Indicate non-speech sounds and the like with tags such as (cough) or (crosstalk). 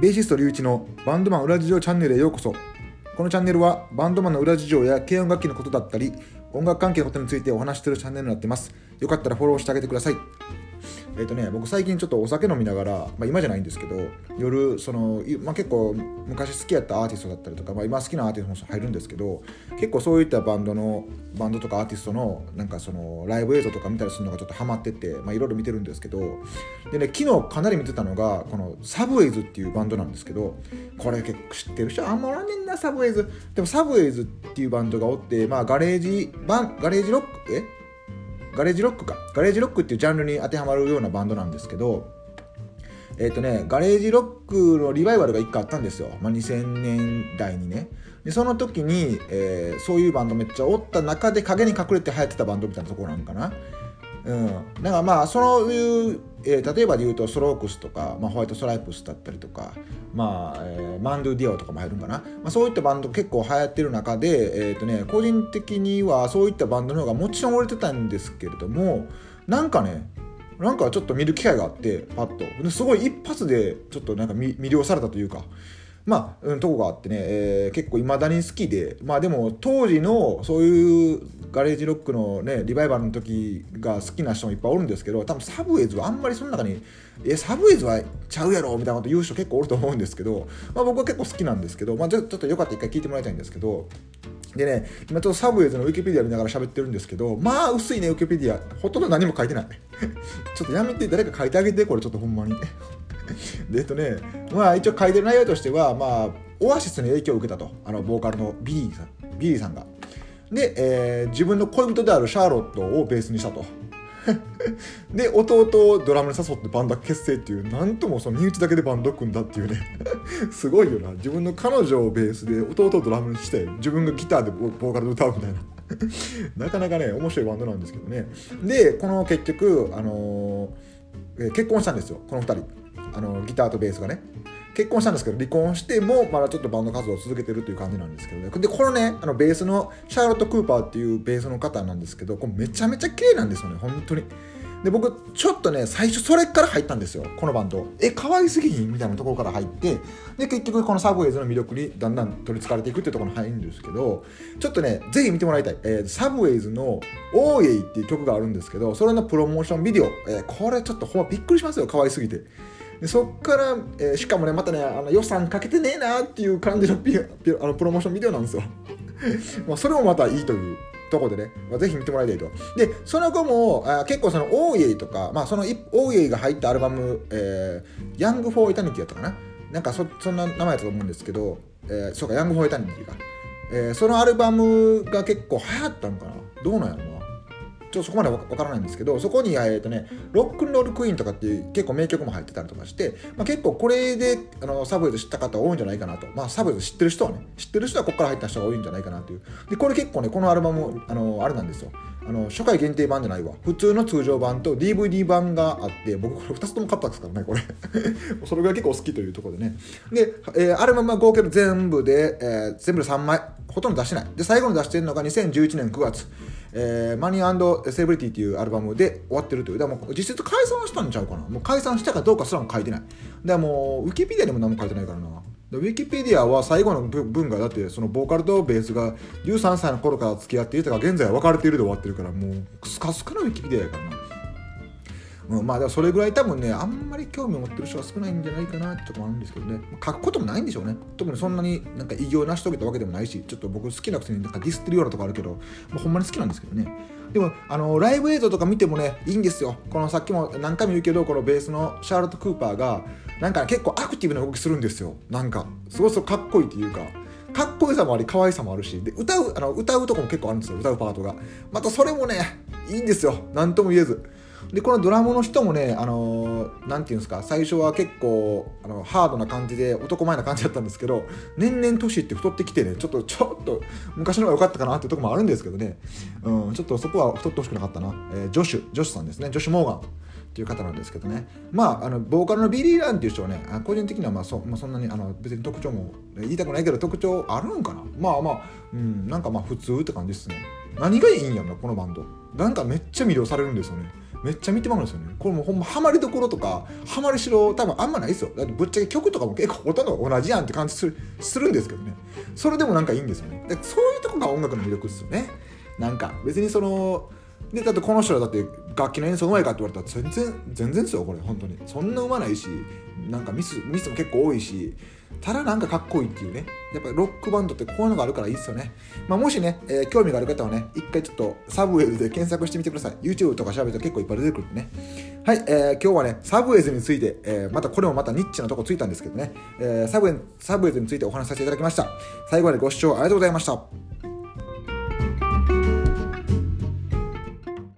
ベーシスト隆一のバンドマン裏事情チャンネルへようこそ。このチャンネルはバンドマンの裏事情や軽音楽器のことだったり音楽関係のことについてお話ししているチャンネルになっています。よかったらフォローしてあげてください。えっ、とね僕最近ちょっとお酒飲みながら、まあ、今じゃないんですけど夜その、まあ、結構昔好きやったアーティストだったりとか、まあ、今好きなアーティストも入るんですけど結構そういったバンドのバンドとかアーティストのなんかそのライブ映像とか見たりするのがちょっとハマってて、まあ、いろいろ見てるんですけどでね昨日かなり見てたのがこの Subways っていうバンドなんですけどこれ結構知ってる人あんまおらんねんな Subways。でも Subways っていうバンドがおって、まあ、ガレージバンガレージロックえ？ガレージロックか。ガレージロックっていうジャンルに当てはまるようなバンドなんですけどえっ、ー、とねガレージロックのリバイバルが1回あったんですよ、まあ、2000年代にね。でその時に、えー、そういうバンドめっちゃおった中で影に隠れて流行ってたバンドみたいなところなんかな。うん、だからまあそういう、えー、例えばで言うとストロークスとか、まあ、ホワイトストライプスだったりとか、まあえー、マンドゥ・ディオとかも入るんかな、まあ、そういったバンド結構流行ってる中で、えーとね、個人的にはそういったバンドの方がもちろん売れてたんですけれどもなんかねなんかちょっと見る機会があってパッと。すごい一発でちょっとなんか魅了されたというか。まあ、うん、とこがあってね、えー、結構いまだに好きで、まあでも当時のそういうガレージロックのね、リバイバルの時が好きな人もいっぱいおるんですけど、多分サブウェイズはあんまりその中に、え、サブウェイズはちゃうやろみたいなこと言う人結構おると思うんですけど、まあ僕は結構好きなんですけど、まあちょっとよかったら一回聞いてもらいたいんですけど、でね、今ちょっとサブウェイズのウィキペディア見ながら喋ってるんですけど、まあ薄いね、ウィキペディア。ほとんど何も書いてない。(laughs) ちょっとやめて、誰か書いてあげて、これちょっとほんまに。えっとね、まあ一応書いてる内容としては、まあ、オアシスに影響を受けたと。あのボーカルのビリーさんビリーさんが。で、えー、自分の恋人であるシャーロットをベースにしたと。(laughs) で弟をドラムに誘ってバンド結成っていうなんともその身内だけでバンド組んだっていうね。(laughs) すごいよな。自分の彼女をベースで弟をドラムにして自分がギターでボーカルで歌うみたいな。(laughs) なかなかね面白いバンドなんですけどね。でこの結局、あのー、結婚したんですよ。この2人。あのギターとベースがね結婚したんですけど離婚してもまだちょっとバンド活動を続けてるという感じなんですけどね。でこのねあのベースのシャーロット・クーパーっていうベースの方なんですけどこれめちゃめちゃ綺麗なんですよね本当に。で僕ちょっとね最初それから入ったんですよこのバンド。え可愛すぎひんみたいなところから入ってで結局このサブウェイズの魅力にだんだん取りつかれていくっていうところに入るんですけどちょっとねぜひ見てもらいたい、えー、サブウェイズの「オーエイ」っていう曲があるんですけどそれのプロモーションビデオ、えー、これちょっとほんまびっくりしますよ可愛すぎて。でそっから、えー、しかもねまたねあの予算かけてねえなっていう感じのピあのプロモーションビデオなんですよ。(laughs) まあそれもまたいいというところでね、まあ、ぜひ見てもらいたいと。でその後もあ結構その Oh Yeah とか、まあ、その Oh Yeah が入ったアルバム「えー、 Young for Eternity」やったかな。なんかそそんな名前だと思うんですけど、えー、そうか Young for Eternity が、えー、そのアルバムが結構流行ったのかな。どうなんやろな。ちょっとそこまでわからないんですけど、そこに、えーとね、ロックンロールクイーンとかっていう結構名曲も入ってたりとかして、まあ、結構これであのサブウェイズ知った方多いんじゃないかなと。まあ、サブウェイズ知ってる人はね、知ってる人はここから入った人が多いんじゃないかなという。で、これ結構ね、このアルバム、あの、あれなんですよ。あの初回限定版じゃないわ普通の通常版と DVD 版があって僕これ2つとも買ったんですからねこれ (laughs) それぐらい結構好きというところでねで、えー、アルバムは合計全部で、えー、全部で3枚ほとんど出してないで最後に出してるのが2011年9月えー、マニーセレブリティっていうアルバムで終わってるという。だからもう実質解散したんちゃうかな。もう解散したかどうかすらも書いてない。だからもうウィキペディアでも何も書いてないからな。ウィキペディアは最後の文がだってそのボーカルとベースが13歳の頃から付き合っていたが現在は別れているで終わってるからもうスカスカなウィキペディアやからな。うん、まあでもそれぐらい多分ねあんまり興味を持ってる人は少ないんじゃないかなってとこもあるんですけどね。書くこともないんでしょうね。特にそんなになんか偉業を成し遂げたわけでもないしちょっと僕好きなくせになんかディスってるようなとこあるけど、もうほんまに好きなんですけどね。でもあのライブ映像とか見てもねいいんですよ。このさっきも何回も言うけどこのベースのシャーロット・クーパーがなんか結構アクティブな動きするんですよ。なんかすごいすごいかっこいいというか。かっこよさもあり可愛さもあるし。で歌うあの歌うとこも結構あるんですよ。歌うパートが。またそれもねいいんですよ。何とも言えず。でこのドラムの人もねあの何、て言うんですか最初は結構あのハードな感じで男前な感じだったんですけど年々年って太ってきてねちょっとちょっと昔の方が良かったかなっていうとこもあるんですけどね、うん、ちょっとそこは太ってほしくなかったな、えー、ジョシュジョシュさんですね。ジョシュ・モーガン。っていう方なんですけどね。まああのボーカルのビリー・ランっていう人はね個人的にはまあそ,、まあ、そんなにあの別に特徴も言いたくないけど特徴あるんかな。まあまあうんなんかまあ普通って感じですね。何がいいんやろなこのバンド。なんかめっちゃ魅了されるんですよね。めっちゃ見てまうんですよね。これもうほんまハマりどころとかハマりしろ多分あんまないですよ。だってぶっちゃけ曲とかも結構ほとんど同じやんって感じするするんですけどね。それでもなんかいいんですよね。そういうとこが音楽の魅力ですよね。なんか別にそのでだってこの人らだって楽器の演奏うまいかって言われたら全然全然ですよこれ本当に。そんなうまないしなんかミスミスも結構多いしただなんかかっこいいっていうね。やっぱりロックバンドってこういうのがあるからいいですよね、まあ、もしね、えー、興味がある方はね一回ちょっとサブウェイズで検索してみてください。YouTube とか調べると結構いっぱい出てくるんでね。はい、えー、今日はねサブウェイズについて、えー、またこれもまたニッチなとこついたんですけどね、えー、サブウェイサブウェイズについてお話しさせていただきました。最後までご視聴ありがとうございました。